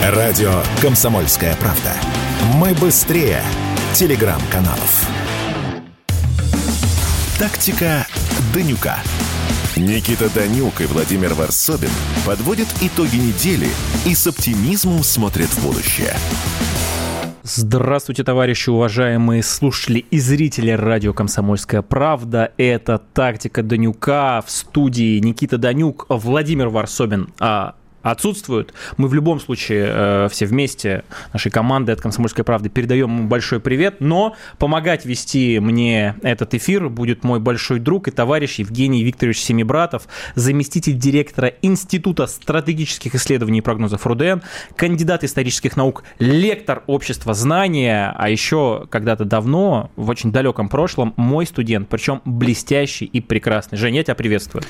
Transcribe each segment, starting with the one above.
Радио «Комсомольская правда». Мы быстрее телеграм-каналов. Тактика Данюка. Никита Данюк и Владимир Варсобин подводят итоги недели и с оптимизмом смотрят в будущее. Здравствуйте, товарищи, уважаемые слушатели и зрители радио «Комсомольская правда». Это «Тактика Данюка» в студии Никита Данюк, Владимир Варсобин. Отсутствуют. Мы в любом случае э, все вместе, нашей командой от «Комсомольской правды» передаем ему большой привет, но помогать вести мне этот эфир будет мой большой друг и товарищ Евгений Викторович Семибратов, заместитель директора Института стратегических исследований и прогнозов РУДН, кандидат исторических наук, лектор общества знания, а еще когда-то давно, в очень далеком прошлом, мой студент, причем блестящий и прекрасный. Женя, я тебя приветствую.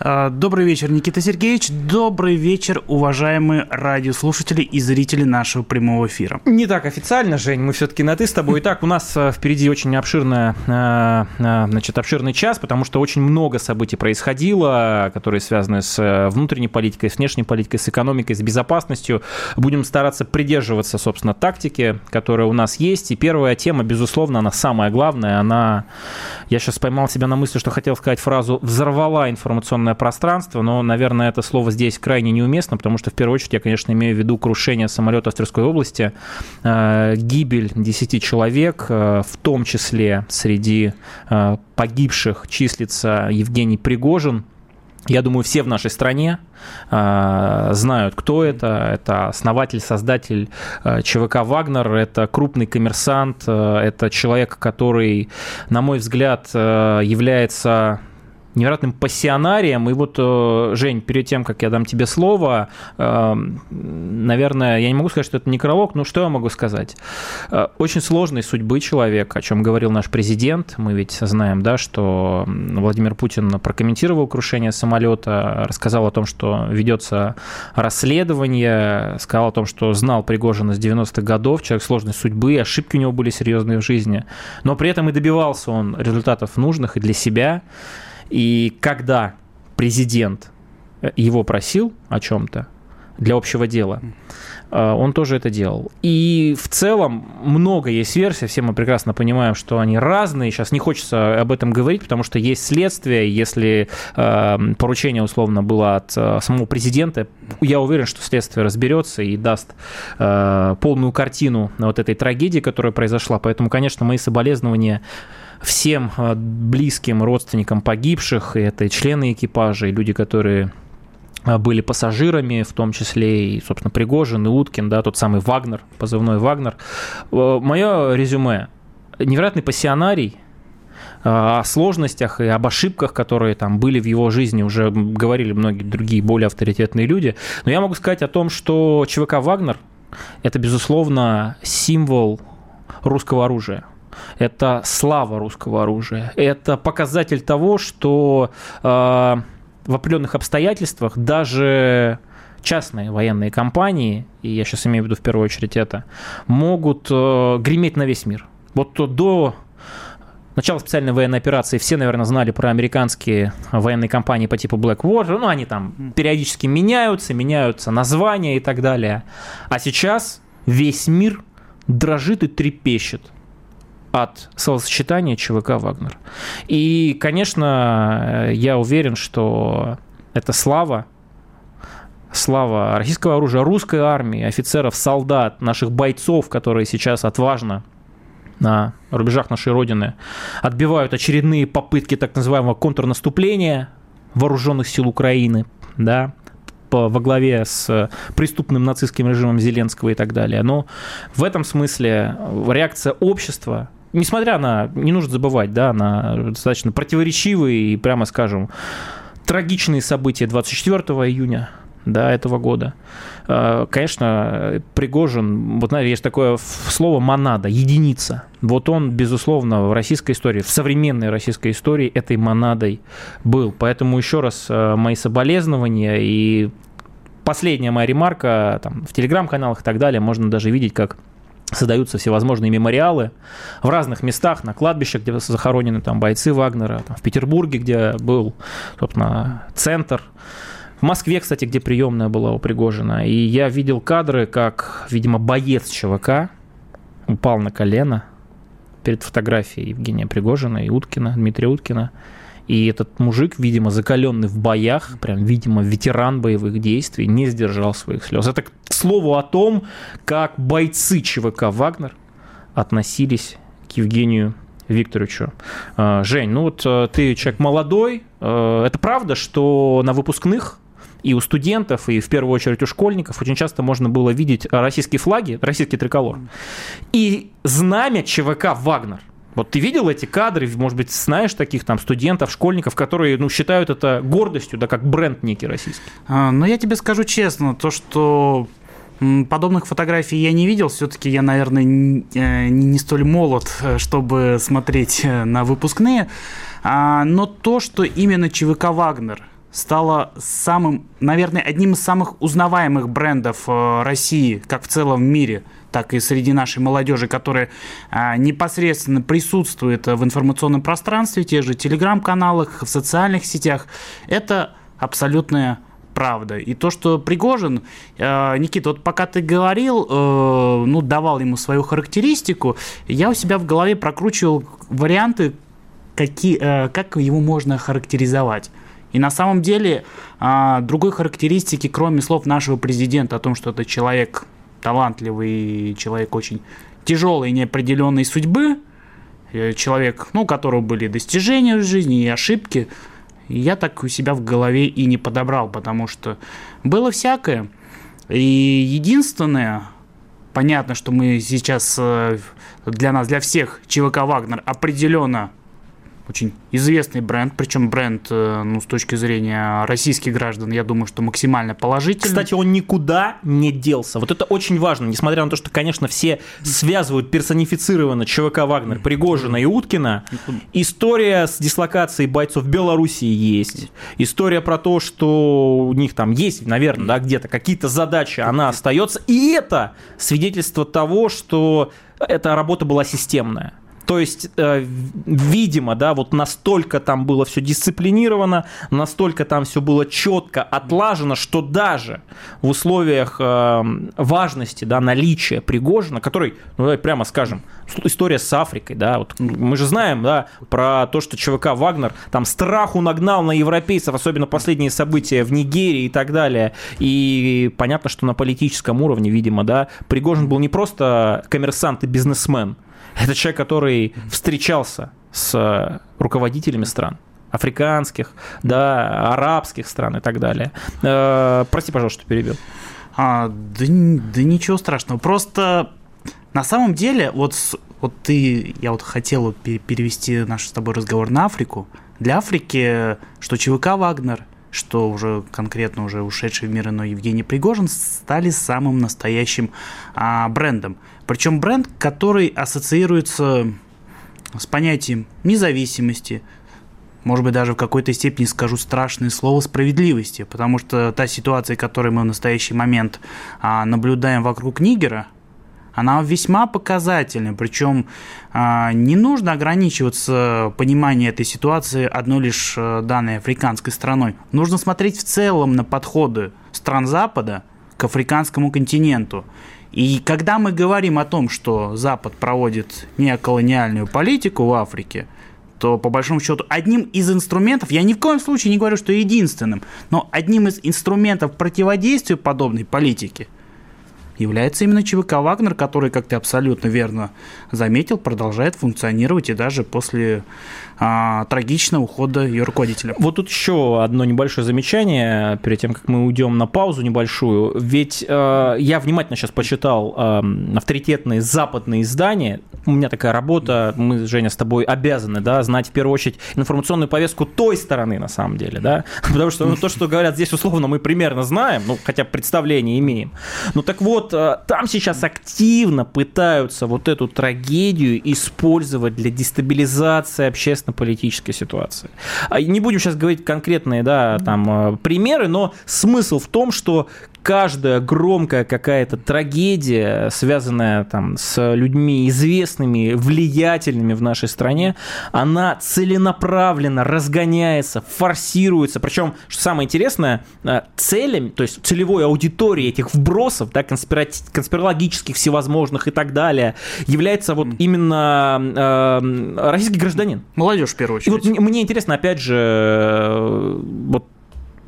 А, добрый вечер, Никита Сергеевич. Добрый вечер, уважаемые радиослушатели и зрители нашего прямого эфира. Не так официально, Жень, мы все-таки на «ты» с тобой. Итак, у нас э, впереди очень обширная, э, э, значит, обширный час, потому что очень много событий происходило, которые связаны с внутренней политикой, с внешней политикой, с экономикой, с безопасностью. Будем стараться придерживаться, собственно, тактики, которая у нас есть. И первая тема, безусловно, она самая главная. Она, я сейчас поймал себя на мысли, что хотел сказать фразу «взорвала информационная информационное пространство, но, наверное, это слово здесь крайне неуместно, потому что, в первую очередь, я, конечно, имею в виду крушение самолета в Тверской области, э, гибель 10 человек, э, в том числе среди э, погибших числится Евгений Пригожин, я думаю, все в нашей стране э, знают, кто это. Это основатель, создатель э, ЧВК «Вагнер», это крупный коммерсант, э, это человек, который, на мой взгляд, является невероятным пассионарием. И вот, э, Жень, перед тем, как я дам тебе слово, э, наверное, я не могу сказать, что это некролог, но что я могу сказать? Э, очень сложной судьбы человек, о чем говорил наш президент. Мы ведь знаем, да, что Владимир Путин прокомментировал крушение самолета, рассказал о том, что ведется расследование, сказал о том, что знал Пригожина с 90-х годов, человек сложной судьбы, ошибки у него были серьезные в жизни, но при этом и добивался он результатов нужных и для себя. И когда президент э, его просил о чем-то для общего дела, э, он тоже это делал. И в целом много есть версий, все мы прекрасно понимаем, что они разные. Сейчас не хочется об этом говорить, потому что есть следствие. Если э, поручение условно было от самого президента, я уверен, что следствие разберется и даст полную картину вот этой трагедии, которая произошла. Поэтому, конечно, мои соболезнования всем а, близким родственникам погибших, это и члены экипажа, и люди, которые а, были пассажирами, в том числе и, собственно, Пригожин, и Уткин, да, тот самый Вагнер, позывной Вагнер. Мое резюме. Невероятный пассионарий, о сложностях и об ошибках, которые там были в его жизни, уже говорили многие другие более авторитетные люди. Но я могу сказать о том, что ЧВК «Вагнер» – это, безусловно, символ русского оружия – это слава русского оружия, это показатель того, что э, в определенных обстоятельствах даже частные военные компании, и я сейчас имею в виду в первую очередь это, могут э, греметь на весь мир. Вот до начала специальной военной операции все, наверное, знали про американские военные компании по типу Blackwater. Ну, они там периодически меняются, меняются названия и так далее. А сейчас весь мир дрожит и трепещет от словосочетания ЧВК «Вагнер». И, конечно, я уверен, что это слава, слава российского оружия, русской армии, офицеров, солдат, наших бойцов, которые сейчас отважно на рубежах нашей Родины отбивают очередные попытки так называемого контрнаступления вооруженных сил Украины, да, во главе с преступным нацистским режимом Зеленского и так далее. Но в этом смысле реакция общества несмотря на, не нужно забывать, да, на достаточно противоречивые и, прямо скажем, трагичные события 24 июня да, этого года. А, конечно, Пригожин, вот знаете, есть такое слово «монада», единица. Вот он, безусловно, в российской истории, в современной российской истории этой монадой был. Поэтому еще раз а, мои соболезнования и последняя моя ремарка там, в телеграм-каналах и так далее, можно даже видеть, как создаются всевозможные мемориалы в разных местах, на кладбищах, где захоронены там бойцы Вагнера, там, в Петербурге, где был, собственно, центр В Москве, кстати, где приемная была у Пригожина. И я видел кадры, как, видимо, боец ЧВК упал на колено перед фотографией Евгения Пригожина и Уткина, Дмитрия Уткина. И этот мужик, видимо, закаленный в боях, прям, видимо, ветеран боевых действий, не сдержал своих слез. Это к слову о том, как бойцы ЧВК «Вагнер» относились к Евгению Викторовичу. А, Жень, ну вот э, ты человек молодой. Э, это правда, что на выпускных и у студентов, и в первую очередь у школьников очень часто можно было видеть российские флаги, российский триколор. И знамя ЧВК «Вагнер». Вот ты видел эти кадры, может быть, знаешь таких там студентов, школьников, которые ну, считают это гордостью, да, как бренд некий российский? А, ну, я тебе скажу честно, то, что Подобных фотографий я не видел. Все-таки я, наверное, э, не столь молод, э, чтобы смотреть э, на выпускные. А, но то, что именно ЧВК «Вагнер» стала самым, наверное, одним из самых узнаваемых брендов России, как в целом в мире, так и среди нашей молодежи, которая а, непосредственно присутствует в информационном пространстве, те же телеграм-каналах, в социальных сетях, это абсолютная правда. И то, что Пригожин, э, Никита, вот пока ты говорил, э, ну, давал ему свою характеристику, я у себя в голове прокручивал варианты, какие, э, как его можно характеризовать. И на самом деле э, другой характеристики, кроме слов нашего президента о том, что это человек талантливый, человек очень тяжелой неопределенной судьбы, э, человек, ну, у которого были достижения в жизни и ошибки, я так у себя в голове и не подобрал, потому что было всякое. И единственное, понятно, что мы сейчас э, для нас, для всех ЧВК «Вагнер» определенно очень известный бренд, причем бренд, э, ну, с точки зрения российских граждан, я думаю, что максимально положительный. Кстати, он никуда не делся. Вот это очень важно, несмотря на то, что, конечно, все связывают персонифицированно ЧВК «Вагнер», Пригожина и Уткина. История с дислокацией бойцов Белоруссии есть. История про то, что у них там есть, наверное, да, где-то какие-то задачи, она остается. И это свидетельство того, что эта работа была системная. То есть, э, видимо, да, вот настолько там было все дисциплинировано, настолько там все было четко отлажено, что даже в условиях э, важности, да, наличия Пригожина, который, ну давай прямо скажем, история с Африкой, да, вот мы же знаем, да, про то, что ЧВК Вагнер там страху нагнал на европейцев, особенно последние события в Нигерии и так далее. И понятно, что на политическом уровне, видимо, да, Пригожин был не просто коммерсант и бизнесмен, это человек, который встречался с э, руководителями стран африканских, да, арабских стран и так далее. Э, прости, пожалуйста, что перебил. А, да, да ничего страшного. Просто на самом деле, вот, вот ты, я вот хотел перевести наш с тобой разговор на Африку. Для Африки, что ЧВК «Вагнер», что уже конкретно уже ушедший в мир иной Евгений Пригожин стали самым настоящим а, брендом. Причем бренд, который ассоциируется с понятием независимости, может быть, даже в какой-то степени скажу страшное слово справедливости, потому что та ситуация, которую мы в настоящий момент а, наблюдаем вокруг Нигера – она весьма показательна. Причем а, не нужно ограничиваться пониманием этой ситуации одной лишь э, данной африканской страной. Нужно смотреть в целом на подходы стран Запада к африканскому континенту. И когда мы говорим о том, что Запад проводит неоколониальную политику в Африке, то по большому счету одним из инструментов, я ни в коем случае не говорю, что единственным, но одним из инструментов противодействия подобной политики – является именно ЧВК «Вагнер», который, как ты абсолютно верно заметил, продолжает функционировать и даже после а, трагичного ухода ее руководителя. Вот тут еще одно небольшое замечание, перед тем, как мы уйдем на паузу небольшую. Ведь э, я внимательно сейчас почитал э, авторитетные западные издания. У меня такая работа, мы, Женя, с тобой обязаны да, знать в первую очередь информационную повестку той стороны, на самом деле. Да? Потому что ну, то, что говорят здесь условно, мы примерно знаем, ну, хотя представление имеем. Ну так вот, э, там сейчас активно пытаются вот эту трагедию использовать для дестабилизации общественно-политической ситуации. А не будем сейчас говорить конкретные да, там, э, примеры, но смысл в том, что каждая громкая какая-то трагедия, связанная там с людьми известными, влиятельными в нашей стране, она целенаправленно разгоняется, форсируется. Причем, что самое интересное, э, целями, то есть целевой аудиторией этих вбросов, да, конспирати- конспирологических всевозможных и так далее, является вот именно э, российский гражданин. Молодежь, в первую очередь. И вот мне интересно, опять же, э, вот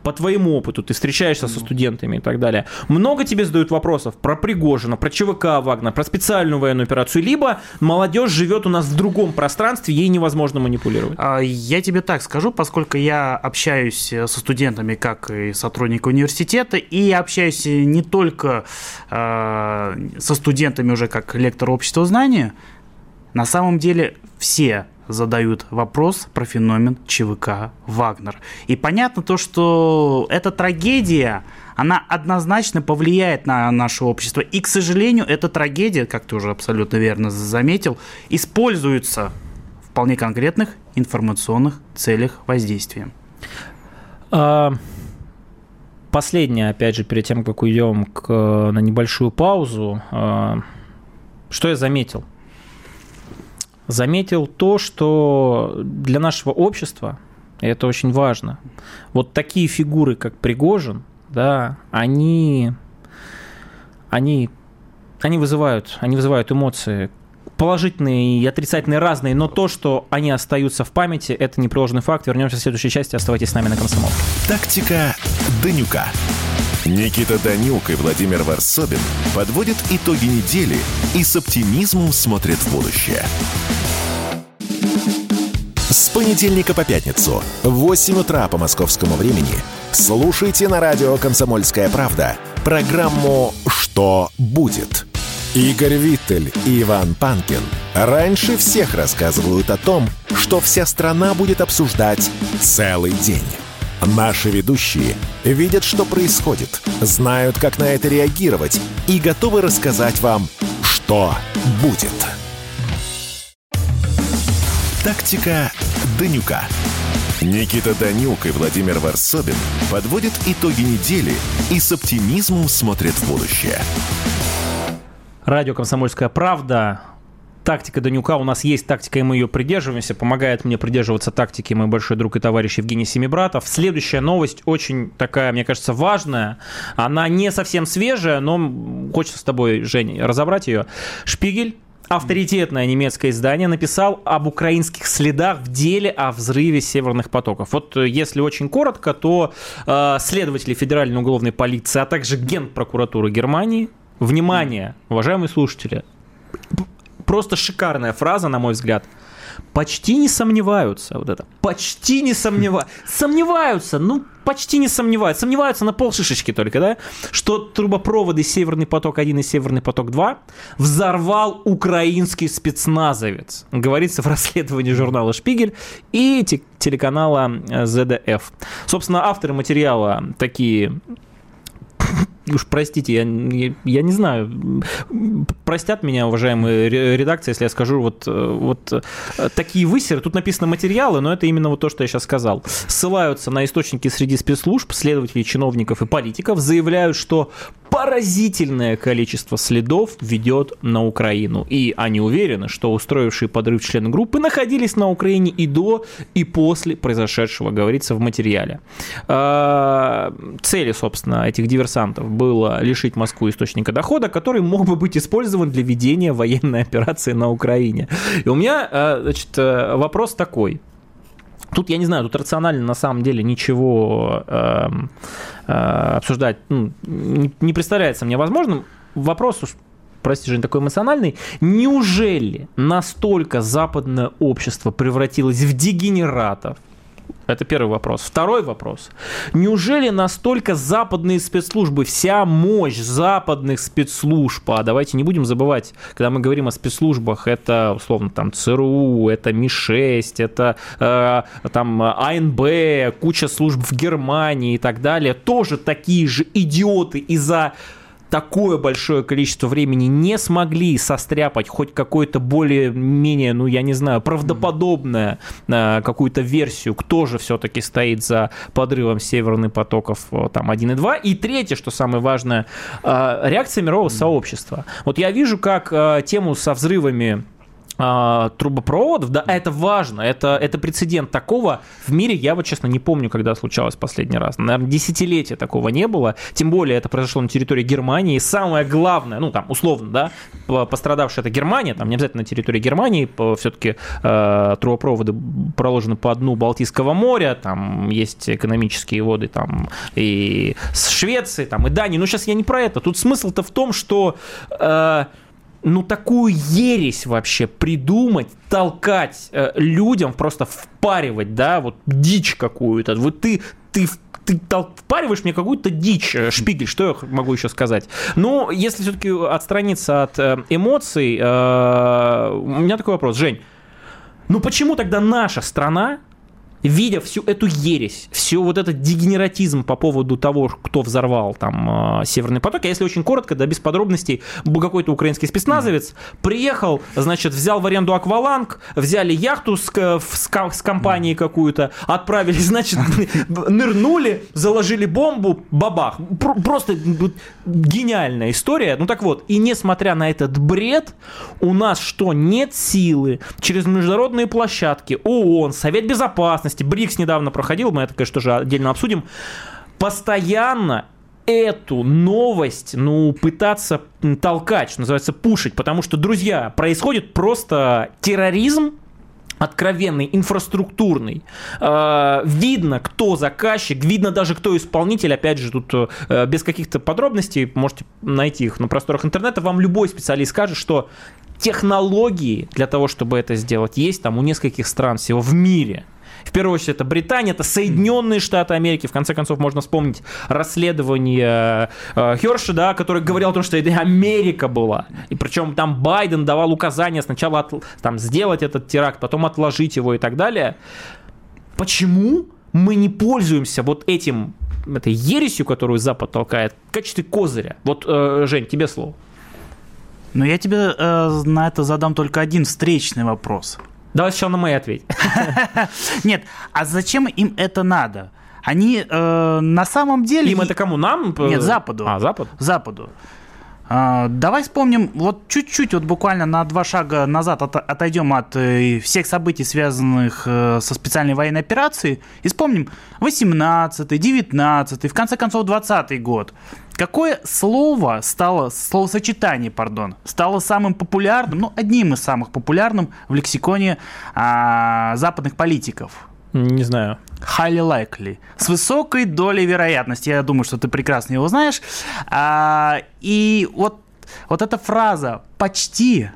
по твоему опыту, ты встречаешься со студентами и так далее, много тебе задают вопросов про Пригожина, про ЧВК Вагнер, про специальную военную операцию, либо молодежь живет у нас в другом пространстве, ей невозможно манипулировать? А, я тебе так скажу, поскольку я общаюсь э, со студентами, как и сотрудник университета, и общаюсь не только э, со студентами уже как лектор общества знания, на самом деле все задают вопрос про феномен ЧВК «Вагнер». И понятно то, что эта трагедия, она однозначно повлияет на наше общество. И, к сожалению, эта трагедия, как ты уже абсолютно верно заметил, используется в вполне конкретных информационных целях воздействия. А, последнее, опять же, перед тем, как уйдем к, на небольшую паузу, а, что я заметил? Заметил то, что для нашего общества, и это очень важно, вот такие фигуры, как Пригожин, да, они, они, они вызывают, они вызывают эмоции, положительные и отрицательные разные, но то, что они остаются в памяти, это непреложный факт. Вернемся в следующей части. Оставайтесь с нами на Комсомол. Тактика Данюка. Никита Данюк и Владимир Варсобин подводят итоги недели и с оптимизмом смотрят в будущее. С понедельника по пятницу в 8 утра по московскому времени слушайте на радио «Комсомольская правда» программу «Что будет?». Игорь Виттель и Иван Панкин раньше всех рассказывают о том, что вся страна будет обсуждать целый день. Наши ведущие видят, что происходит, знают, как на это реагировать и готовы рассказать вам, что будет. Тактика Данюка. Никита Данюк и Владимир Варсобин подводят итоги недели и с оптимизмом смотрят в будущее. Радио «Комсомольская правда». Тактика Данюка. У нас есть тактика, и мы ее придерживаемся. Помогает мне придерживаться тактики мой большой друг и товарищ Евгений Семибратов. Следующая новость очень такая, мне кажется, важная. Она не совсем свежая, но хочется с тобой, Женя, разобрать ее. Шпигель авторитетное немецкое издание написал об украинских следах в деле о взрыве северных потоков. Вот э, если очень коротко, то э, следователи Федеральной уголовной полиции, а также Генпрокуратуры Германии, внимание, уважаемые слушатели, просто шикарная фраза, на мой взгляд – почти не сомневаются, вот это, почти не сомневаются, сомневаются, ну, почти не сомневаются, сомневаются на полшишечки только, да, что трубопроводы Северный поток-1 и Северный поток-2 взорвал украинский спецназовец, говорится в расследовании журнала «Шпигель» и телеканала ZDF. Собственно, авторы материала такие уж простите, я, я, я не знаю, простят меня, уважаемые редакции, если я скажу вот, вот э, такие высеры. Тут написано материалы, но это именно вот то, что я сейчас сказал. Ссылаются на источники среди спецслужб, следователей, чиновников и политиков, заявляют, что поразительное количество следов ведет на Украину. И они уверены, что устроившие подрыв члены группы находились на Украине и до, и после произошедшего, говорится в материале. А, цели, собственно, этих диверсантов было лишить Москву источника дохода, который мог бы быть использован для ведения военной операции на Украине. И у меня, а, значит, э, вопрос такой. Тут, я не знаю, тут рационально на самом деле ничего э, э, обсуждать ну, не, представляется мне возможным. Вопрос прости, Жень, такой эмоциональный. Неужели настолько западное общество превратилось в дегенератов, это первый вопрос. Второй вопрос. Неужели настолько западные спецслужбы, вся мощь западных спецслужб, а давайте не будем забывать, когда мы говорим о спецслужбах, это, условно, там, ЦРУ, это МИ-6, это э, там АНБ, куча служб в Германии и так далее, тоже такие же идиоты из-за такое большое количество времени не смогли состряпать хоть какое-то более-менее, ну, я не знаю, правдоподобное э, какую-то версию, кто же все-таки стоит за подрывом северных потоков э, там 1 и 2. И третье, что самое важное, э, реакция мирового сообщества. Вот я вижу, как э, тему со взрывами а, трубопроводов, да, это важно, это, это прецедент такого. В мире, я вот, честно, не помню, когда случалось последний раз, наверное, десятилетия такого не было, тем более это произошло на территории Германии, и самое главное, ну, там, условно, да, пострадавшая это Германия, там, не обязательно на территории Германии, все-таки э, трубопроводы проложены по дну Балтийского моря, там есть экономические воды, там, и с Швеции, там, и Дании, но сейчас я не про это, тут смысл-то в том, что... Э, ну, такую ересь вообще придумать, толкать э, людям, просто впаривать, да, вот дичь какую-то. Вот ты, ты ты впариваешь мне какую-то дичь, э, шпигель, что я могу еще сказать? Ну, если все-таки отстраниться от э, эмоций, э, у меня такой вопрос, Жень, ну почему тогда наша страна видя всю эту ересь, всю вот этот дегенератизм по поводу того, кто взорвал там э, Северный поток, а если очень коротко, да, без подробностей, какой-то украинский спецназовец, приехал, значит, взял в аренду акваланг, взяли яхту с, с, с компанией какую-то, отправили, значит, нырнули, заложили бомбу, бабах. Просто гениальная история. Ну так вот, и несмотря на этот бред, у нас что, нет силы через международные площадки, ООН, Совет Безопасности, частности, БРИКС недавно проходил, мы это, конечно же, отдельно обсудим, постоянно эту новость, ну, пытаться толкать, что называется, пушить, потому что, друзья, происходит просто терроризм, откровенный, инфраструктурный. Э, видно, кто заказчик, видно даже, кто исполнитель. Опять же, тут э, без каких-то подробностей, можете найти их на просторах интернета, вам любой специалист скажет, что технологии для того, чтобы это сделать, есть там у нескольких стран всего в мире. В первую очередь это Британия, это Соединенные Штаты Америки. В конце концов, можно вспомнить расследование э, Херша, да, который говорил о том, что это Америка была. И причем там Байден давал указания сначала от, там, сделать этот теракт, потом отложить его и так далее. Почему мы не пользуемся вот этим этой ересью, которую Запад толкает, в качестве козыря? Вот, э, Жень, тебе слово. Ну, я тебе э, на это задам только один встречный вопрос. Давай сначала на мои ответь. Нет, а зачем им это надо? Они э, на самом деле... Им это кому? Нам? Нет, Западу. А, Запад? Западу. А, давай вспомним, вот чуть-чуть, вот буквально на два шага назад от, отойдем от э, всех событий, связанных э, со специальной военной операцией, и вспомним 18-й, 19-й, в конце концов 20-й год. Какое слово стало, словосочетание, пардон, стало самым популярным, ну, одним из самых популярных в лексиконе а, западных политиков? Не знаю. Highly likely. С высокой долей вероятности. Я думаю, что ты прекрасно его знаешь. А, и вот, вот эта фраза «почти»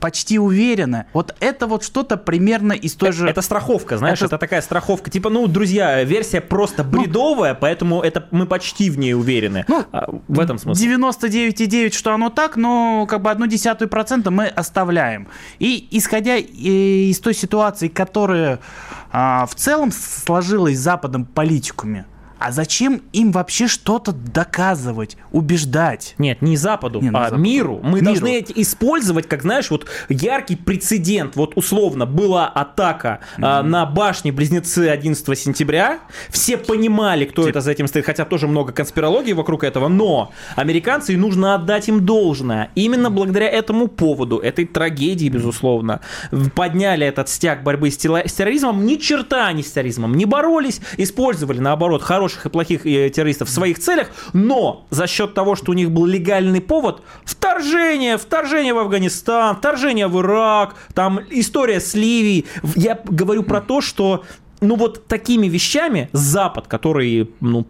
почти уверенно. Вот это вот что-то примерно из той же... Это страховка, знаешь, это, это такая страховка. Типа, ну, друзья, версия просто ну, бредовая, ну, поэтому это мы почти в ней уверены. Ну, а, в этом смысле. 99,9, что оно так, но как бы одну десятую процента мы оставляем. И исходя из той ситуации, которая а, в целом сложилась с Западом политикуме, а зачем им вообще что-то доказывать, убеждать? Нет, не Западу, не, а Западу. миру. Мы миру. должны использовать, как знаешь, вот яркий прецедент. Вот условно была атака mm-hmm. а, на башне Близнецы 11 сентября. Все понимали, кто Тип... это за этим стоит, хотя тоже много конспирологии вокруг этого. Но американцы, нужно отдать им должное. Именно благодаря этому поводу, этой трагедии, безусловно, подняли этот стяг борьбы с, терроризмом. Ни черта они с терроризмом не боролись, использовали, наоборот, хороший хороших и плохих э, террористов в своих целях, но за счет того, что у них был легальный повод, вторжение, вторжение в Афганистан, вторжение в Ирак, там история с Ливией. Я говорю про то, что ну вот такими вещами Запад, который ну,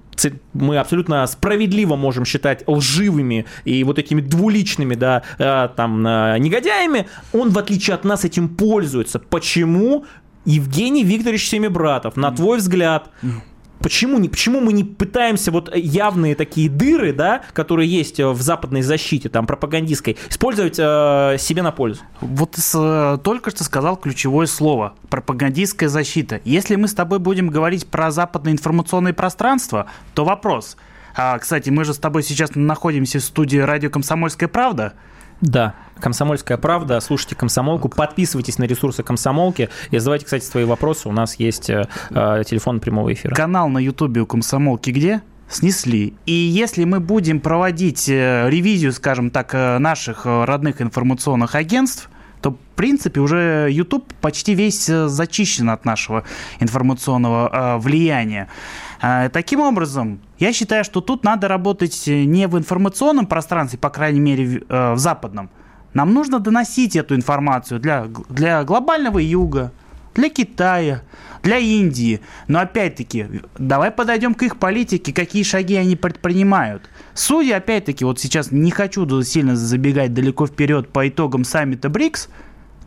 мы абсолютно справедливо можем считать лживыми и вот этими двуличными, да, э, там, э, негодяями, он, в отличие от нас, этим пользуется. Почему? Евгений Викторович Семибратов, на твой взгляд, Почему, не, почему мы не пытаемся вот явные такие дыры, да, которые есть э, в западной защите, там, пропагандистской, использовать э, себе на пользу? Вот с, э, только что сказал ключевое слово – пропагандистская защита. Если мы с тобой будем говорить про западное информационное пространство, то вопрос – А, кстати, мы же с тобой сейчас находимся в студии радио «Комсомольская правда». Да, «Комсомольская правда». Слушайте «Комсомолку», подписывайтесь на ресурсы «Комсомолки» и задавайте, кстати, свои вопросы. У нас есть э, э телефон прямого эфира. Канал на Ютубе у «Комсомолки» где? снесли. И если мы будем проводить э, ревизию, скажем так, э, наших родных информационных агентств, то, в принципе, уже YouTube почти весь зачищен от нашего информационного влияния. Таким образом, я считаю, что тут надо работать не в информационном пространстве, по крайней мере, в западном, нам нужно доносить эту информацию для, для глобального юга, для Китая, для Индии. Но опять-таки, давай подойдем к их политике, какие шаги они предпринимают. Судя, опять-таки, вот сейчас не хочу сильно забегать далеко вперед по итогам саммита БРИКС,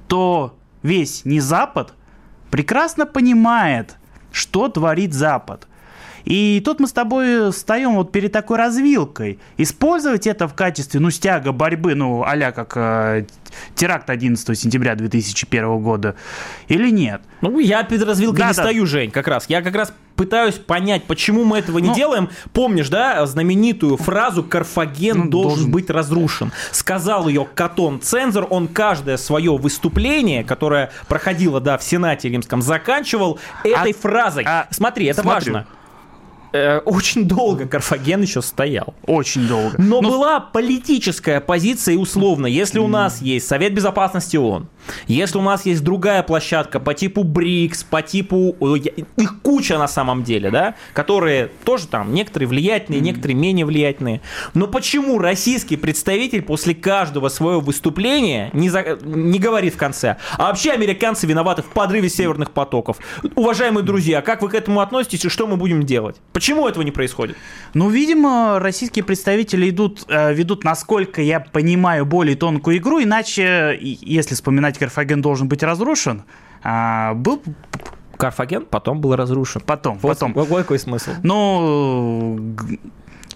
то весь не Запад прекрасно понимает, что творит Запад. И тут мы с тобой встаем вот перед такой развилкой. Использовать это в качестве, ну, стяга борьбы, ну, а как э, теракт 11 сентября 2001 года или нет? Ну, я перед развилкой да, не да. стою, Жень, как раз. Я как раз пытаюсь понять, почему мы этого не ну, делаем. Помнишь, да, знаменитую фразу «Карфаген ну, должен, должен быть разрушен». Сказал ее Катон Цензор, он каждое свое выступление, которое проходило, да, в Сенате Римском, заканчивал этой а, фразой. А, Смотри, это смотрю. важно. Э, очень долго Карфаген еще стоял. Очень долго. Но, Но была политическая позиция, и условно, если у нас есть Совет Безопасности ООН, если у нас есть другая площадка по типу БРИКС, по типу... Их куча на самом деле, да, которые тоже там некоторые влиятельные, некоторые менее влиятельные. Но почему российский представитель после каждого своего выступления не, за... не говорит в конце, а вообще американцы виноваты в подрыве северных потоков? Уважаемые друзья, как вы к этому относитесь и что мы будем делать? Почему этого не происходит? Ну, видимо, российские представители идут, э, ведут, насколько я понимаю, более тонкую игру, иначе, если вспоминать Карфаген должен быть разрушен, а, был Карфаген потом был разрушен. Потом, вот, потом. Какой, какой смысл? Ну,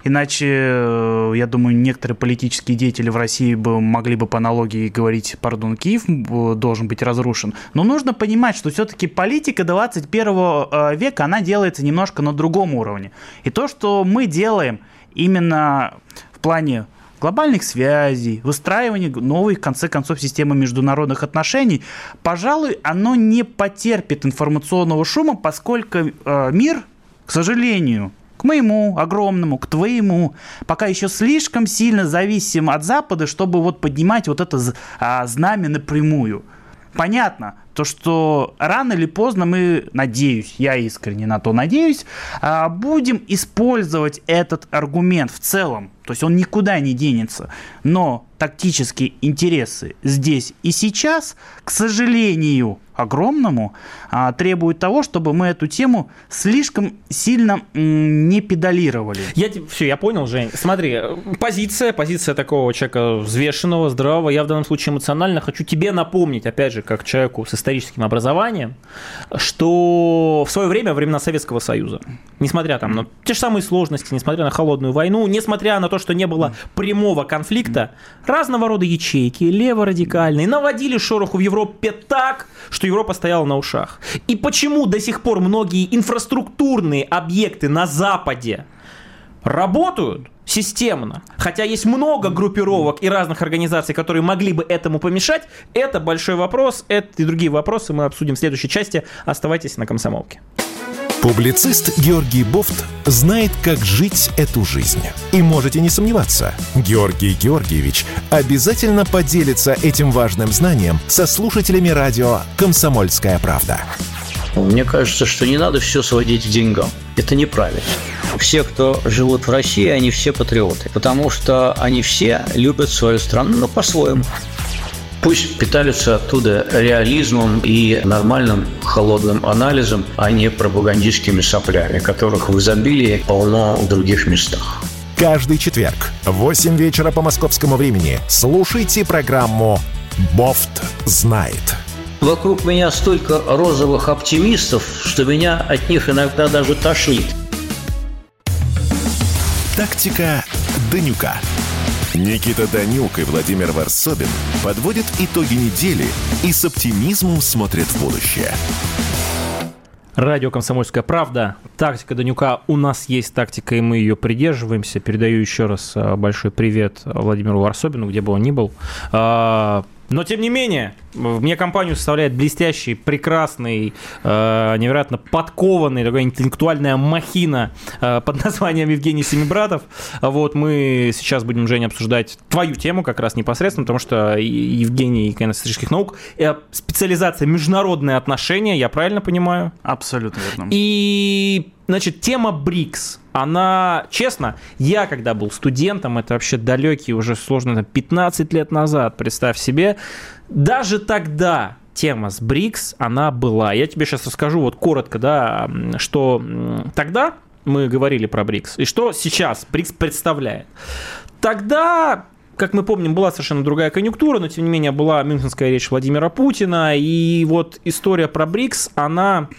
иначе, э, я думаю, некоторые политические деятели в России бы могли бы по аналогии говорить, пардон, Киев должен быть разрушен. Но нужно понимать, что все-таки политика 21 э, века, она делается немножко на другом уровне. И то, что мы делаем именно в плане глобальных связей, выстраивания новой, в конце концов, системы международных отношений, пожалуй, оно не потерпит информационного шума, поскольку э, мир, к сожалению, моему огромному, к твоему, пока еще слишком сильно зависим от Запада, чтобы вот поднимать вот это а, знамя напрямую. Понятно, то, что рано или поздно мы, надеюсь, я искренне на то надеюсь, а, будем использовать этот аргумент в целом. То есть он никуда не денется. Но тактические интересы здесь и сейчас, к сожалению, огромному, а, требуют того, чтобы мы эту тему слишком сильно не педалировали. Я все, я понял, Жень. Смотри, позиция, позиция такого человека взвешенного, здравого. Я в данном случае эмоционально хочу тебе напомнить, опять же, как человеку с историческим образованием, что в свое время, во времена Советского Союза, несмотря там на те же самые сложности, несмотря на холодную войну, несмотря на то, что не было прямого конфликта, разного рода ячейки, леворадикальные, наводили шороху в Европе так, что Европа стояла на ушах. И почему до сих пор многие инфраструктурные объекты на Западе работают системно, хотя есть много группировок и разных организаций, которые могли бы этому помешать, это большой вопрос, это и другие вопросы мы обсудим в следующей части. Оставайтесь на комсомолке. Публицист Георгий Бофт знает, как жить эту жизнь. И можете не сомневаться, Георгий Георгиевич обязательно поделится этим важным знанием со слушателями радио «Комсомольская правда». Мне кажется, что не надо все сводить к деньгам. Это неправильно. Все, кто живут в России, они все патриоты, потому что они все любят свою страну, но по-своему. Пусть питаются оттуда реализмом и нормальным холодным анализом, а не пропагандистскими соплями, которых в изобилии полно в других местах. Каждый четверг в 8 вечера по московскому времени слушайте программу «Бофт знает». Вокруг меня столько розовых оптимистов, что меня от них иногда даже тошнит. Тактика Данюка. Никита Данюк и Владимир Варсобин подводят итоги недели и с оптимизмом смотрят в будущее. Радио «Комсомольская правда». Тактика Данюка. У нас есть тактика, и мы ее придерживаемся. Передаю еще раз э, большой привет Владимиру Варсобину, где бы он ни был. А, но, тем не менее, мне компанию составляет блестящий, прекрасный, э, невероятно подкованный, такая интеллектуальная махина э, под названием Евгений Семибратов. Вот мы сейчас будем, Женя, обсуждать твою тему как раз непосредственно, потому что Евгений экономических наук, э, специализация международные отношения, я правильно понимаю? Абсолютно верно. И Значит, тема БРИКС, она, честно, я когда был студентом, это вообще далекий, уже сложно, 15 лет назад, представь себе, даже тогда тема с БРИКС, она была. Я тебе сейчас расскажу вот коротко, да, что тогда мы говорили про БРИКС, и что сейчас БРИКС представляет. Тогда как мы помним, была совершенно другая конъюнктура, но тем не менее была мюнхенская речь Владимира Путина, и вот история про БРИКС, она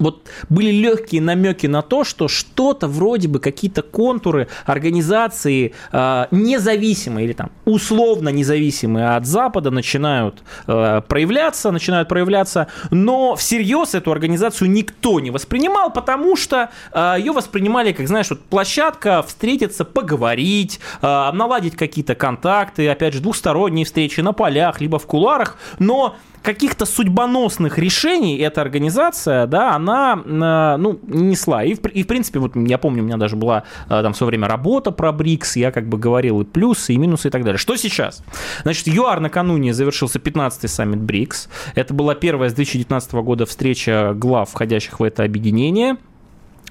вот были легкие намеки на то, что что-то вроде бы какие-то контуры организации э, независимые или там условно независимые от Запада начинают э, проявляться, начинают проявляться, но всерьез эту организацию никто не воспринимал, потому что э, ее воспринимали как, знаешь, вот площадка встретиться, поговорить, э, наладить какие-то контакты, опять же, двусторонние встречи на полях, либо в куларах, но каких-то судьбоносных решений эта организация, да, она, э, ну, несла. И, и, в принципе, вот я помню, у меня даже была э, там в свое время работа про БРИКС, я как бы говорил и плюсы, и минусы, и так далее. Что сейчас? Значит, ЮАР накануне завершился 15-й саммит БРИКС. Это была первая с 2019 года встреча глав, входящих в это объединение.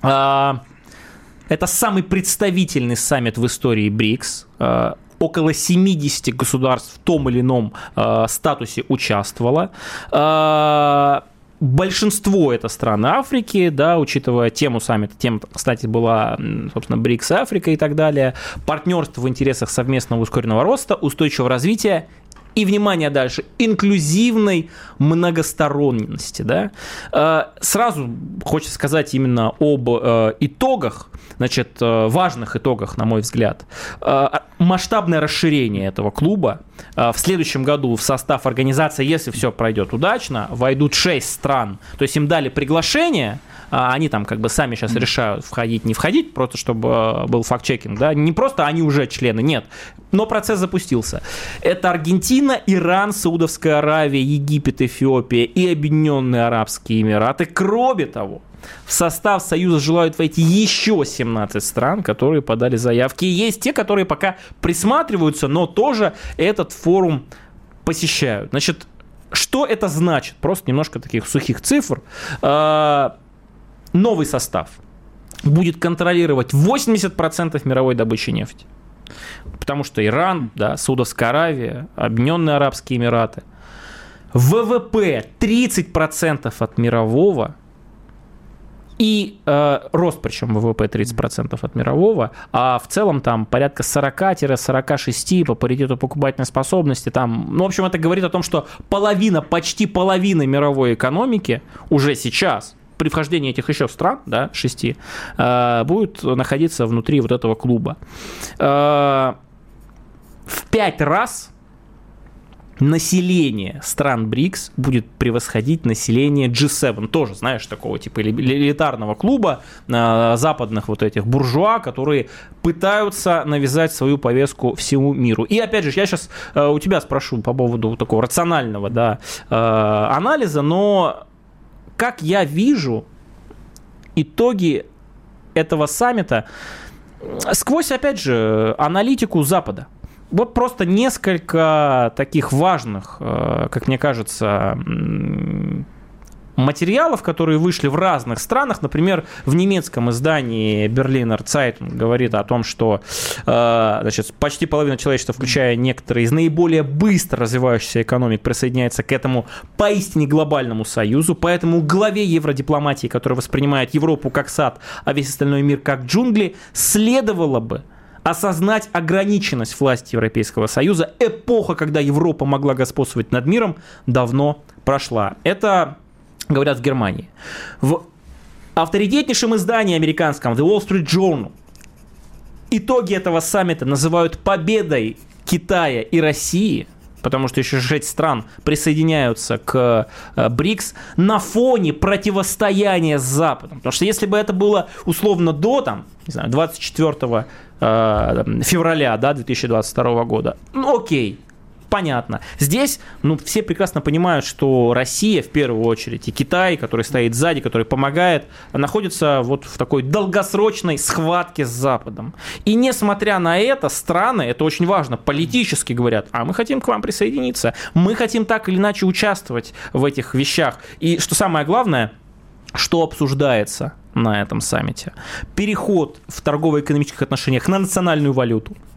А, это самый представительный саммит в истории БРИКС а, около 70 государств в том или ином э, статусе участвовало. Э, большинство это страны Африки, да, учитывая тему саммита, тема, кстати, была, собственно, БРИКС, Африка и так далее, партнерство в интересах совместного ускоренного роста, устойчивого развития и, внимание дальше, инклюзивной многосторонности. Да? Э, сразу хочется сказать именно об э, итогах, значит, э, важных итогах, на мой взгляд. Масштабное расширение этого клуба. В следующем году в состав организации, если все пройдет удачно, войдут 6 стран. То есть им дали приглашение, они там как бы сами сейчас решают, входить, не входить, просто чтобы был факт-чекинг, да, не просто они уже члены, нет, но процесс запустился. Это Аргентина, Иран, Саудовская Аравия, Египет, Эфиопия и Объединенные Арабские Эмираты. Кроме того, в состав Союза желают войти еще 17 стран, которые подали заявки. И есть те, которые пока присматриваются, но тоже этот форум посещают. Значит, что это значит? Просто немножко таких сухих цифр. Новый состав будет контролировать 80% мировой добычи нефти потому что Иран, да, Саудовская Аравия, Объединенные Арабские Эмираты. ВВП 30% от мирового и э, рост, причем ВВП 30% от мирового, а в целом там порядка 40-46 по паритету покупательной способности. Там, ну, в общем, это говорит о том, что половина, почти половина мировой экономики уже сейчас при вхождении этих еще стран, да, шести, э, будет находиться внутри вот этого клуба. Э, в пять раз население стран БРИКС будет превосходить население G7, тоже, знаешь, такого типа элитарного клуба э, западных вот этих буржуа, которые пытаются навязать свою повестку всему миру. И опять же, я сейчас э, у тебя спрошу по поводу такого рационального да, анализа, но как я вижу итоги этого саммита сквозь, опять же, аналитику Запада – вот просто несколько таких важных, э, как мне кажется, материалов, которые вышли в разных странах. Например, в немецком издании Berliner Zeitung говорит о том, что э, значит, почти половина человечества, включая некоторые из наиболее быстро развивающихся экономик, присоединяется к этому поистине глобальному союзу. Поэтому главе евродипломатии, которая воспринимает Европу как сад, а весь остальной мир как джунгли, следовало бы осознать ограниченность власти Европейского Союза. Эпоха, когда Европа могла господствовать над миром, давно прошла. Это говорят в Германии. В авторитетнейшем издании американском The Wall Street Journal итоги этого саммита называют победой Китая и России потому что еще шесть стран присоединяются к э, БРИКС на фоне противостояния с Западом. Потому что если бы это было условно до, там, не знаю, 24 э, февраля да, 2022 года, ну окей, понятно. Здесь, ну, все прекрасно понимают, что Россия, в первую очередь, и Китай, который стоит сзади, который помогает, находится вот в такой долгосрочной схватке с Западом. И несмотря на это, страны, это очень важно, политически говорят, а мы хотим к вам присоединиться, мы хотим так или иначе участвовать в этих вещах. И что самое главное, что обсуждается на этом саммите? Переход в торгово-экономических отношениях на национальную валюту –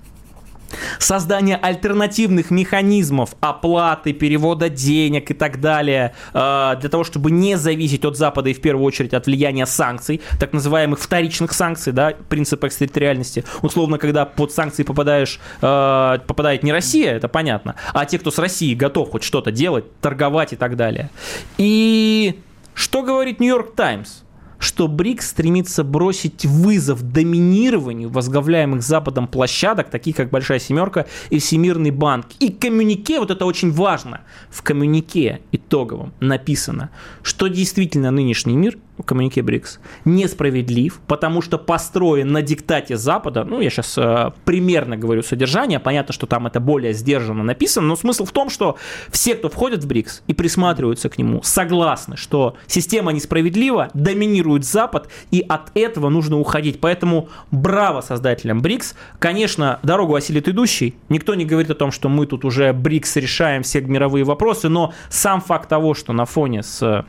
создание альтернативных механизмов оплаты, перевода денег и так далее, э, для того, чтобы не зависеть от Запада и в первую очередь от влияния санкций, так называемых вторичных санкций, да, принцип экстерриториальности. Условно, когда под санкции попадаешь, э, попадает не Россия, это понятно, а те, кто с Россией готов хоть что-то делать, торговать и так далее. И что говорит Нью-Йорк Таймс? Что БРИКС стремится бросить вызов доминированию возглавляемых Западом площадок, таких как Большая Семерка и Всемирный банк. И коммюнике, вот это очень важно, в коммюнике итоговом написано, что действительно нынешний мир коммунике БРИКС, несправедлив, потому что построен на диктате Запада, ну, я сейчас э, примерно говорю содержание, понятно, что там это более сдержанно написано, но смысл в том, что все, кто входит в БРИКС и присматриваются к нему, согласны, что система несправедлива, доминирует Запад, и от этого нужно уходить. Поэтому браво создателям БРИКС. Конечно, дорогу осилит идущий. Никто не говорит о том, что мы тут уже БРИКС решаем все мировые вопросы, но сам факт того, что на фоне с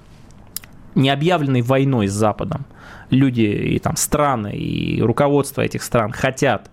необъявленной войной с Западом. Люди и там страны и руководство этих стран хотят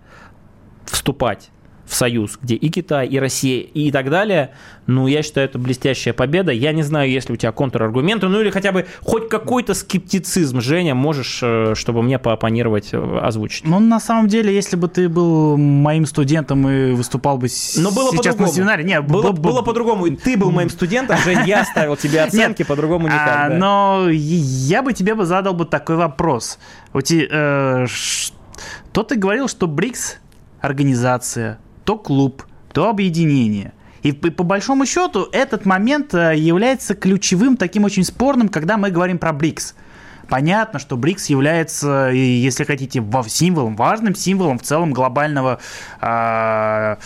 вступать в союз, где и Китай, и Россия, и так далее, ну, я считаю, это блестящая победа. Я не знаю, есть ли у тебя контраргументы, ну, или хотя бы хоть какой-то скептицизм, Женя, можешь, э, чтобы мне поопонировать, э, озвучить. Ну, на самом деле, если бы ты был моим студентом и выступал бы Но было сейчас на семинаре... Нет, было, было по-другому. Ты был моим студентом, Жень, я ставил тебе оценки, по-другому никак. А, да. Но я бы тебе бы задал бы такой вопрос. У тебя, э, что ты говорил, что БРИКС организация, то клуб, то объединение. И по большому счету этот момент э, является ключевым, таким очень спорным, когда мы говорим про БРИКС. Понятно, что БРИКС является, если хотите, символом, важным символом в целом глобального э,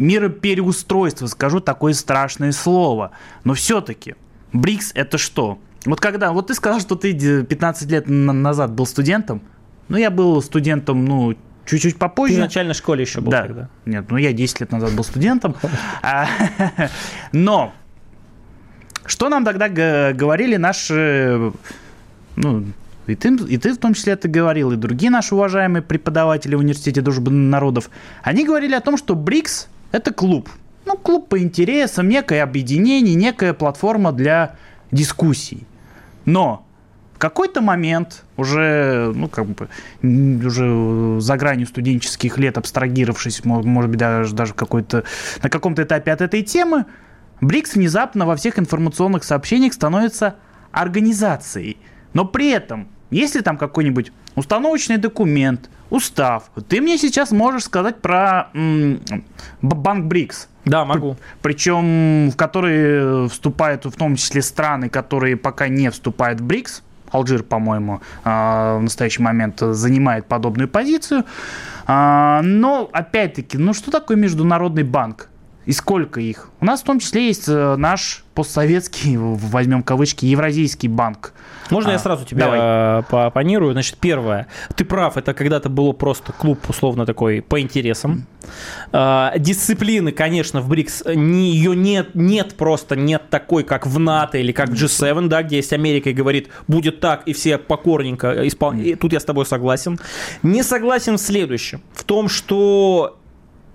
миропереустройства. Скажу такое страшное слово. Но все-таки БРИКС это что? Вот когда, вот ты сказал, что ты 15 лет назад был студентом, ну, я был студентом, ну, чуть-чуть попозже. Ты в начальной школе еще был да. тогда. Нет, ну я 10 лет назад был студентом. А, но что нам тогда говорили наши, ну, и ты, и ты в том числе это говорил, и другие наши уважаемые преподаватели в Университете дружбы народов, они говорили о том, что БРИКС – это клуб. Ну, клуб по интересам, некое объединение, некая платформа для дискуссий. Но какой-то момент, уже, ну, как бы, уже за гранью студенческих лет, абстрагировавшись, может быть, даже, даже какой-то, на каком-то этапе от этой темы, БРИКС внезапно во всех информационных сообщениях становится организацией. Но при этом, если там какой-нибудь установочный документ, устав, ты мне сейчас можешь сказать про м- банк БРИКС. Да, могу. Причем в который вступают в том числе страны, которые пока не вступают в БРИКС, Алжир, по-моему, а, в настоящий момент занимает подобную позицию. А, но, опять-таки, ну что такое Международный банк? И сколько их? У нас в том числе есть э, наш постсоветский, возьмем кавычки, Евразийский банк. Можно а, я сразу тебе давай. поопонирую? Значит, первое. Ты прав, это когда-то было просто клуб, условно, такой по интересам. А, дисциплины, конечно, в БРИКС не, ее нет, нет просто, нет такой, как в НАТО или как в G7, да, где есть Америка и говорит, будет так, и все покорненько исполняют. Тут я с тобой согласен. Не согласен в следующем. В том, что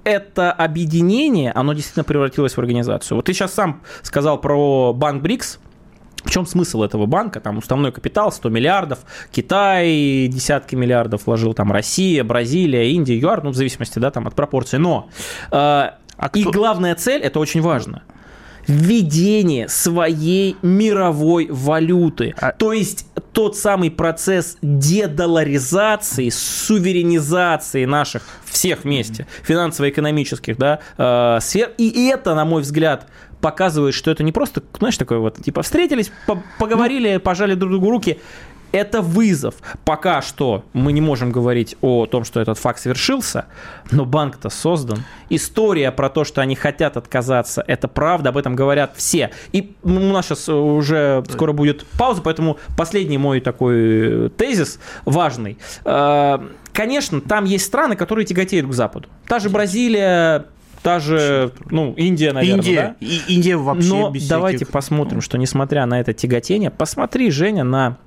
это объединение, оно действительно превратилось в организацию. Вот ты сейчас сам сказал про банк БРИКС, в чем смысл этого банка? Там уставной капитал 100 миллиардов, Китай десятки миллиардов вложил, там Россия, Бразилия, Индия, ЮАР, ну, в зависимости, да, там от пропорции. Но э, а их кто... главная цель, это очень важно, введение своей мировой валюты. А... То есть тот самый процесс дедоларизации, суверенизации наших всех вместе, финансово-экономических да, э, сфер. И это, на мой взгляд, показывает, что это не просто, знаешь, такое вот, типа, встретились, по поговорили, пожали друг другу руки. Это вызов. Пока что мы не можем говорить о том, что этот факт совершился, но банк-то создан. История про то, что они хотят отказаться, это правда, об этом говорят все. И у нас сейчас уже скоро будет пауза, поэтому последний мой такой тезис важный. Э, конечно, там есть страны, которые тяготеют к Западу. Та же Бразилия, та же, ну, Индия, наверное, Индия, да? И, Индия вообще Но без давайте всяких... посмотрим, что несмотря на это тяготение, посмотри, Женя, на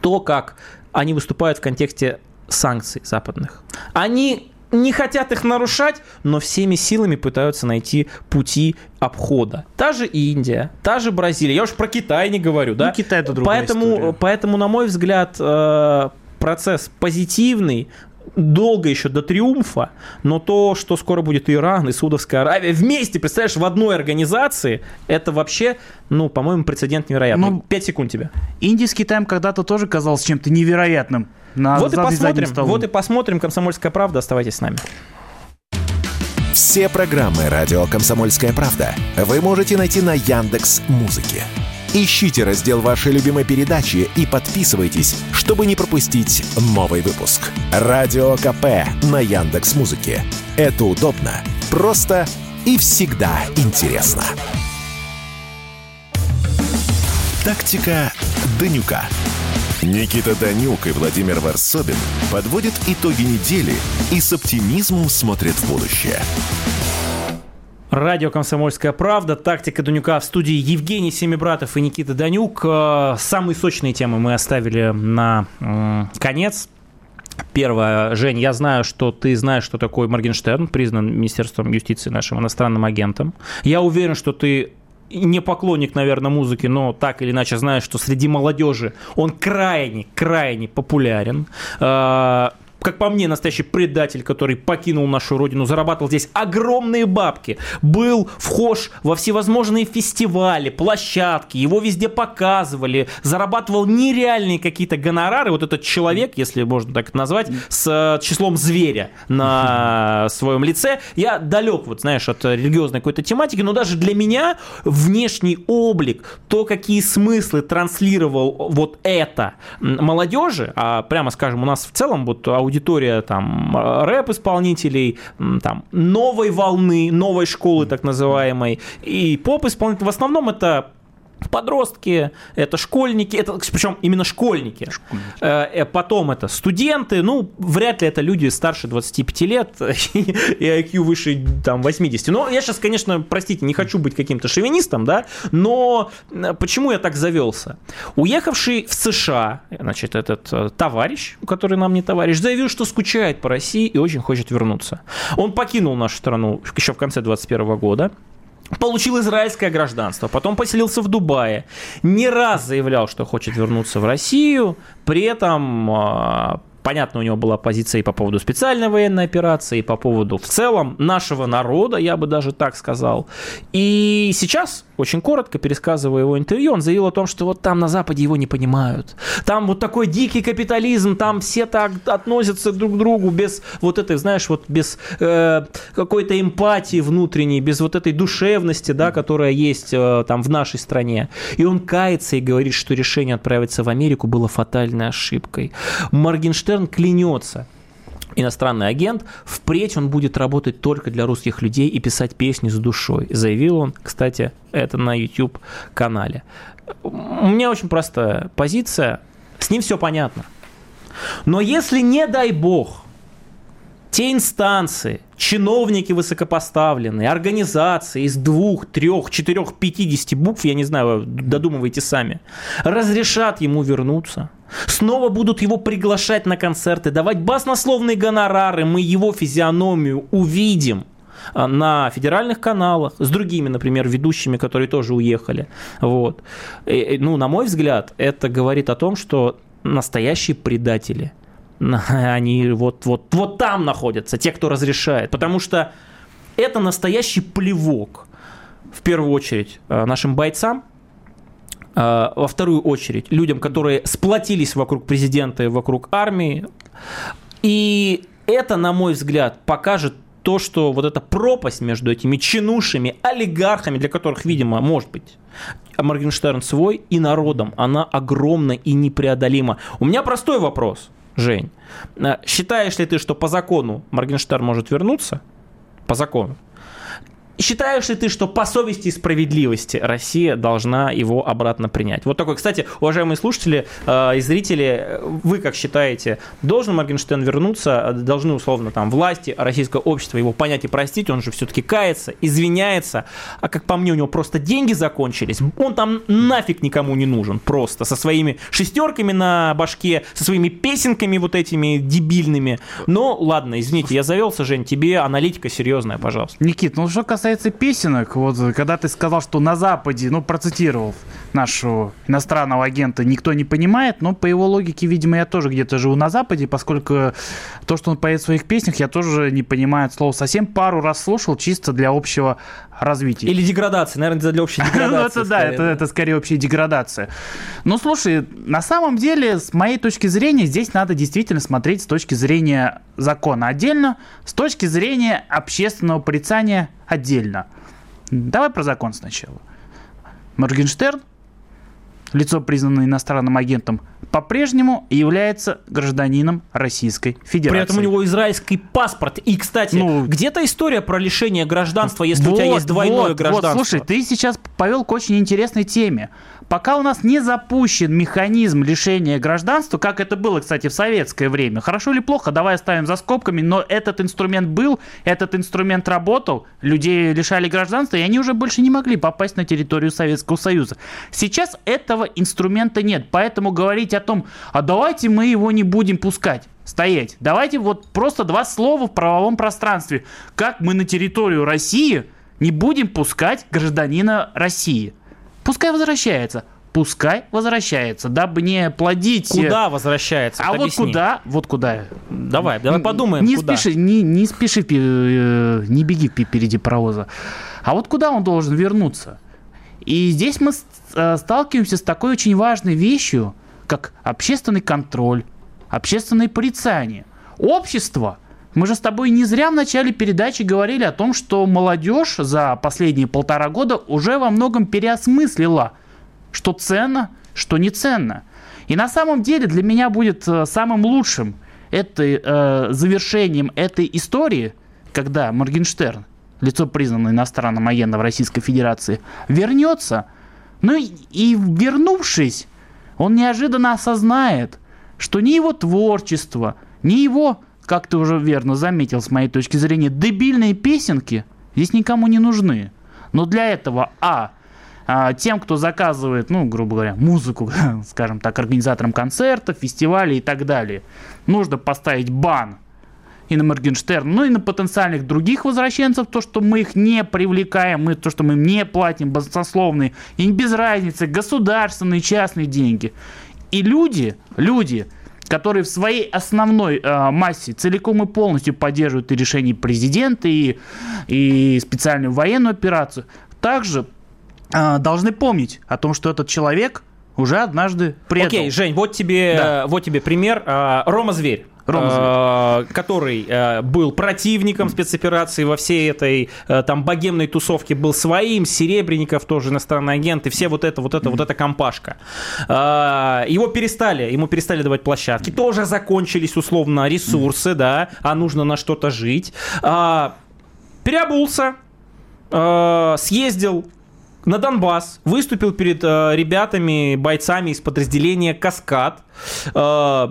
то, как они выступают в контексте санкций западных. Они не хотят их нарушать, но всеми силами пытаются найти пути обхода. Та же Индия, та же Бразилия. Я уж про Китай не говорю, да? Ну, Китай это другая поэтому, история. Поэтому, на мой взгляд, э, процесс позитивный, долго еще до триумфа, но то, что скоро будет Иран и Саудовская Аравия вместе, представляешь, в одной организации, это вообще, ну, по-моему, прецедент невероятный. Ну, Пять секунд тебе. Индия с Китаем когда-то тоже казалось чем-то невероятным. На вот и посмотрим, вот и посмотрим. Комсомольская правда. Оставайтесь с нами. Все программы радио Комсомольская правда вы можете найти на Яндекс Музыке. Ищите раздел вашей любимой передачи и подписывайтесь, чтобы не пропустить новый выпуск. Радио КП на Яндекс Музыке. Это удобно, просто и всегда интересно. Тактика Данюка. Никита Данюк и Владимир Варсобин подводят итоги недели и с оптимизмом смотрят в будущее. Радио «Комсомольская правда», «Тактика Данюка» в студии Евгений Семибратов и Никита Данюк. Э, самые сочные темы мы оставили на конец. Первое, Жень, я знаю, что ты знаешь, что такое Моргенштерн, признан Министерством юстиции нашим иностранным агентом. Я уверен, что ты не поклонник, наверное, музыки, но так или иначе знаешь, что среди молодежи он крайне, крайне популярен. Как по мне, настоящий предатель, который покинул нашу родину, зарабатывал здесь огромные бабки, был вхож во всевозможные фестивали, площадки, его везде показывали, зарабатывал нереальные какие-то гонорары. Вот этот человек, если можно так назвать, с э, числом зверя на своем лице. Я далек, вот знаешь, от религиозной какой-то тематики, но даже для меня внешний облик, то, какие смыслы транслировал вот это молодежи, а прямо скажем, у нас в целом вот аудитория аудитория там рэп-исполнителей, там новой волны, новой школы так называемой, и поп-исполнителей. В основном это подростки, это школьники, это причем именно школьники. школьники. Э, э, потом это студенты, ну, вряд ли это люди старше 25 лет и IQ выше там 80. Но я сейчас, конечно, простите, не хочу быть каким-то шовинистом, да, но э, почему я так завелся? Уехавший в США, значит, этот товарищ, который нам не товарищ, заявил, что скучает по России и очень хочет вернуться. Он покинул нашу страну еще в конце 2021 года, Получил израильское гражданство, потом поселился в Дубае. Не раз заявлял, что хочет вернуться в Россию, при этом а, Понятно, у него была позиция и по поводу специальной военной операции, и по поводу в целом нашего народа, я бы даже так сказал. И сейчас, очень коротко пересказывая его интервью, он заявил о том, что вот там на Западе его не понимают. Там вот такой дикий капитализм, там все так относятся друг к другу без вот этой, знаешь, вот без э, какой-то эмпатии внутренней, без вот этой душевности, да, которая есть э, там в нашей стране. И он кается и говорит, что решение отправиться в Америку было фатальной ошибкой. Моргенштерн Моргенштерн клянется, иностранный агент, впредь он будет работать только для русских людей и писать песни с душой. Заявил он, кстати, это на YouTube-канале. У меня очень простая позиция, с ним все понятно. Но если, не дай бог, те инстанции, чиновники высокопоставленные, организации из двух, трех, четырех, пятидесяти букв, я не знаю, додумывайте сами, разрешат ему вернуться, снова будут его приглашать на концерты, давать баснословные гонорары, мы его физиономию увидим а, на федеральных каналах с другими, например, ведущими, которые тоже уехали. Вот. И, ну, на мой взгляд, это говорит о том, что настоящие предатели – они вот, вот, вот там находятся, те, кто разрешает. Потому что это настоящий плевок в первую очередь, нашим бойцам, во вторую очередь, людям, которые сплотились вокруг президента и вокруг армии. И это, на мой взгляд, покажет то, что вот эта пропасть между этими чинушами, олигархами, для которых, видимо, может быть, Моргенштерн свой, и народом, она огромна и непреодолима. У меня простой вопрос, Жень. Э, считаешь ли ты, что по закону Моргенштерн может вернуться? По закону. Считаешь ли ты, что по совести и справедливости Россия должна его обратно принять? Вот такой, кстати, уважаемые слушатели э, и зрители, вы как считаете, должен Моргенштерн вернуться, должны условно там власти, российское общество его понять и простить, он же все-таки кается, извиняется, а как по мне у него просто деньги закончились, он там нафиг никому не нужен просто, со своими шестерками на башке, со своими песенками вот этими дебильными. Но ладно, извините, я завелся, Жень, тебе аналитика серьезная, пожалуйста. Никит, ну что касается касается песенок, вот когда ты сказал, что на Западе, ну, процитировал нашего иностранного агента, никто не понимает, но по его логике, видимо, я тоже где-то живу на Западе, поскольку то, что он поет в своих песнях, я тоже не понимаю слова совсем. Пару раз слушал чисто для общего развития. Или деградации, наверное, для общей деградации. Ну, это да, это, это скорее общая деградация. Ну, слушай, на самом деле, с моей точки зрения, здесь надо действительно смотреть с точки зрения закона отдельно, с точки зрения общественного порицания отдельно. Давай про закон сначала. Моргенштерн, лицо, признанное иностранным агентом, по-прежнему является гражданином Российской Федерации. При этом у него израильский паспорт. И, кстати, ну, где-то история про лишение гражданства, если вот, у тебя есть двойное вот, гражданство. Вот, слушай, ты сейчас повел к очень интересной теме. Пока у нас не запущен механизм лишения гражданства, как это было, кстати, в советское время, хорошо или плохо, давай оставим за скобками, но этот инструмент был, этот инструмент работал, людей лишали гражданства, и они уже больше не могли попасть на территорию Советского Союза. Сейчас этого инструмента нет, поэтому говорить о том, а давайте мы его не будем пускать стоять. Давайте вот просто два слова в правовом пространстве. Как мы на территорию России не будем пускать гражданина России? Пускай возвращается. Пускай возвращается, дабы не плодить... Э, куда возвращается? А вот объясни. куда? Вот куда? Давай, давай подумаем, не куда. Спеши, не, не спеши, э, не беги впереди паровоза. А вот куда он должен вернуться? И здесь мы э, сталкиваемся с такой очень важной вещью, как общественный контроль, общественное порицание. Общество мы же с тобой не зря в начале передачи говорили о том, что молодежь за последние полтора года уже во многом переосмыслила, что ценно, что не ценно. И на самом деле для меня будет э, самым лучшим этой, э, завершением этой истории, когда Моргенштерн, лицо признанное иностранным агентом Российской Федерации, вернется, ну и, и вернувшись, он неожиданно осознает, что ни его творчество, ни его как ты уже верно заметил, с моей точки зрения, дебильные песенки здесь никому не нужны. Но для этого, а, а тем, кто заказывает, ну, грубо говоря, музыку, скажем так, организаторам концертов, фестивалей и так далее, нужно поставить бан и на Моргенштерн, ну и на потенциальных других возвращенцев, то, что мы их не привлекаем, мы, то, что мы им не платим баснословные, и без разницы, государственные, частные деньги. И люди, люди, которые в своей основной э, массе целиком и полностью поддерживают и решение президента, и, и специальную военную операцию, также э, должны помнить о том, что этот человек уже однажды предал. Окей, Жень, вот тебе, да. вот тебе пример. Э, Рома Зверь. Э, который э, был противником спецоперации во всей этой э, там богемной тусовке, был своим, Серебренников тоже иностранный агент, и все вот это, вот это, вот эта компашка. Его перестали, ему перестали давать площадки, тоже закончились условно ресурсы, да, а нужно на что-то жить. Переобулся, съездил на Донбасс, выступил перед э, ребятами, бойцами из подразделения «Каскад». Э,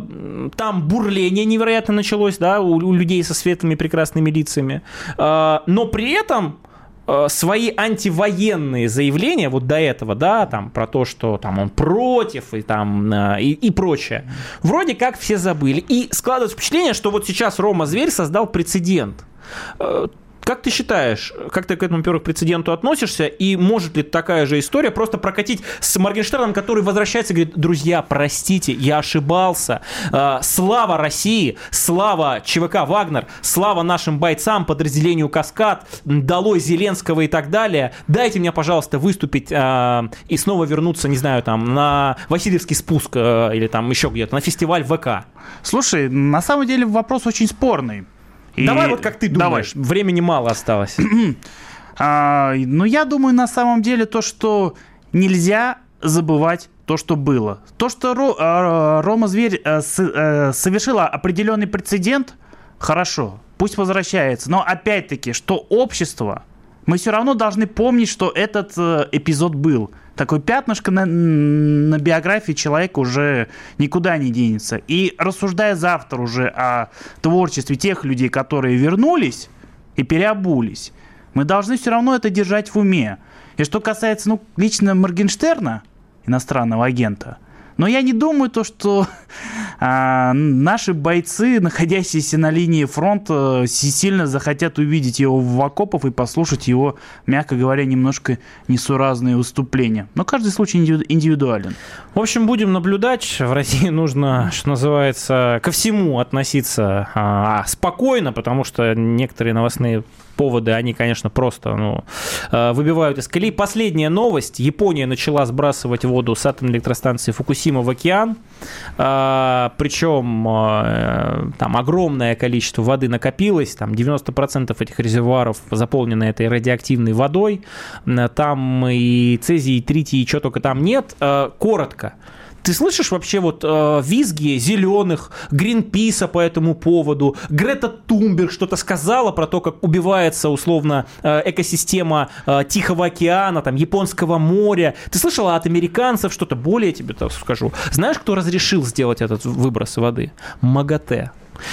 там бурление невероятно началось, да, у, у людей со светлыми прекрасными лицами. Э, но при этом э, свои антивоенные заявления вот до этого, да, там про то, что там он против и там э, и, и прочее, вроде как все забыли. И складывается впечатление, что вот сейчас Рома Зверь создал прецедент. Как ты считаешь, как ты к этому, во-первых, прецеденту относишься, и может ли такая же история просто прокатить с Моргенштерном, который возвращается и говорит, друзья, простите, я ошибался, э, слава России, слава ЧВК «Вагнер», слава нашим бойцам, подразделению «Каскад», долой Зеленского и так далее, дайте мне, пожалуйста, выступить э, и снова вернуться, не знаю, там, на Васильевский спуск э, или там еще где-то, на фестиваль ВК. Слушай, на самом деле вопрос очень спорный. И... Давай вот как ты думаешь, Давай. времени мало осталось. а, ну, я думаю, на самом деле то, что нельзя забывать то, что было. То, что Ро, а, Рома Зверь а, с, а, совершила определенный прецедент, хорошо, пусть возвращается. Но опять-таки, что общество, мы все равно должны помнить, что этот э, эпизод был такое пятнышко на, на биографии человека уже никуда не денется. И рассуждая завтра уже о творчестве тех людей, которые вернулись и переобулись, мы должны все равно это держать в уме. И что касается ну, лично Моргенштерна, иностранного агента, но я не думаю, то, что а, наши бойцы, находящиеся на линии фронта, сильно захотят увидеть его в окопах и послушать его, мягко говоря, немножко несуразные выступления. Но каждый случай индивидуален. В общем, будем наблюдать. В России нужно, что называется, ко всему относиться а, спокойно, потому что некоторые новостные поводы, они, конечно, просто ну, э, выбивают из колеи. Последняя новость. Япония начала сбрасывать воду с атомной электростанции Фукусима в океан. Э, Причем э, там огромное количество воды накопилось. Там 90% этих резервуаров заполнены этой радиоактивной водой. Там и цезий, и тритий, и чего только там нет. Коротко. Ты слышишь вообще вот э, визги зеленых, Гринписа по этому поводу, Грета Тумберг что-то сказала про то, как убивается условно э, экосистема э, Тихого океана, там, Японского моря. Ты слышала от американцев что-то более тебе так скажу? Знаешь, кто разрешил сделать этот выброс воды? МАГАТЭ.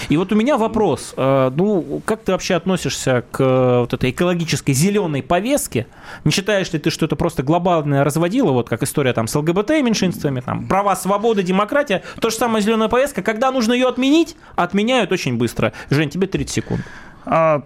И вот у меня вопрос. Э, ну, как ты вообще относишься к э, вот этой экологической зеленой повестке? Не считаешь ли ты, что это просто глобальное разводило, вот как история там с ЛГБТ меньшинствами, там, права, свобода, демократия? То же самое зеленая повестка. Когда нужно ее отменить, отменяют очень быстро. Жень, тебе 30 секунд. А,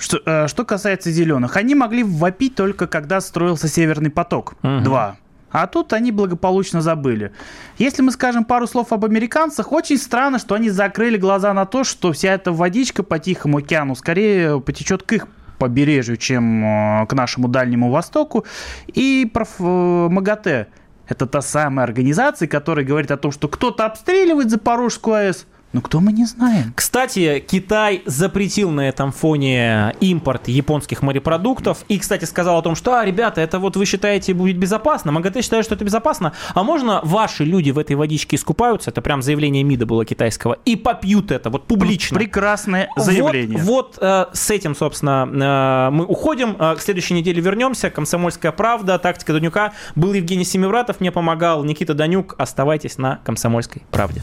что, э, что касается зеленых, они могли вопить только когда строился Северный поток 2. Угу. А тут они благополучно забыли. Если мы скажем пару слов об американцах, очень странно, что они закрыли глаза на то, что вся эта водичка по Тихому океану скорее потечет к их побережью, чем э, к нашему Дальнему Востоку. И про э, МАГАТЭ. Это та самая организация, которая говорит о том, что кто-то обстреливает Запорожскую АЭС, ну, кто мы не знаем. Кстати, Китай запретил на этом фоне импорт японских морепродуктов. И, кстати, сказал о том, что, а, ребята, это вот вы считаете будет безопасно. МАГАТЭ считает, что это безопасно. А можно ваши люди в этой водичке искупаются? Это прям заявление МИДа было китайского. И попьют это вот публично. Прекрасное заявление. Вот, вот э, с этим, собственно, э, мы уходим. Э, к следующей неделе вернемся. Комсомольская правда, тактика Данюка. Был Евгений Семивратов, мне помогал Никита Данюк. Оставайтесь на Комсомольской правде.